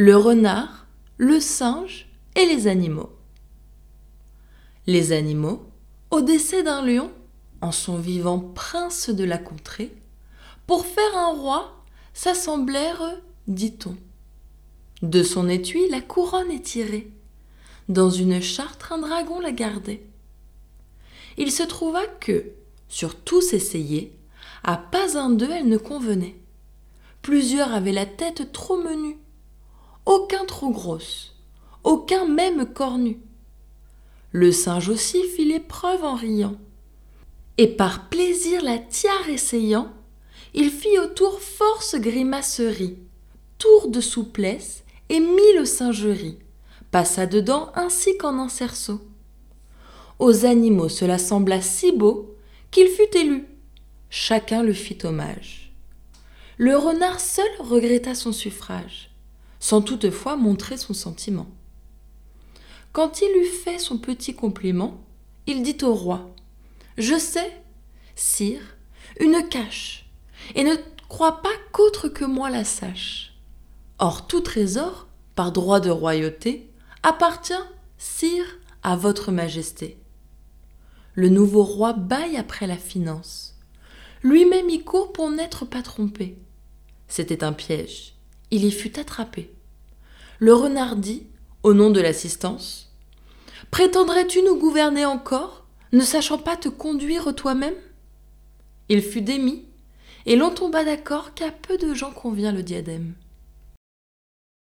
le renard, le singe et les animaux. Les animaux, au décès d'un lion, en son vivant prince de la contrée, pour faire un roi, s'assemblèrent, dit-on. De son étui, la couronne est tirée. Dans une charte, un dragon la gardait. Il se trouva que, sur tous essayés, à pas un d'eux elle ne convenait. Plusieurs avaient la tête trop menue, aucun trop grosse, aucun même cornu. Le singe aussi fit l'épreuve en riant, et par plaisir la tiare essayant, il fit autour force grimacerie, tour de souplesse et mille singeries, passa dedans ainsi qu'en un cerceau. Aux animaux cela sembla si beau qu'il fut élu. Chacun le fit hommage. Le renard seul regretta son suffrage sans toutefois montrer son sentiment. Quand il eut fait son petit compliment, il dit au roi Je sais, sire, une cache, et ne crois pas qu'autre que moi la sache. Or tout trésor, par droit de royauté, appartient, sire, à votre majesté. Le nouveau roi baille après la finance. Lui-même y court pour n'être pas trompé. C'était un piège il y fut attrapé. Le renard dit, au nom de l'assistance, Prétendrais-tu nous gouverner encore, ne sachant pas te conduire toi-même? Il fut démis, et l'on tomba d'accord qu'à peu de gens convient le diadème.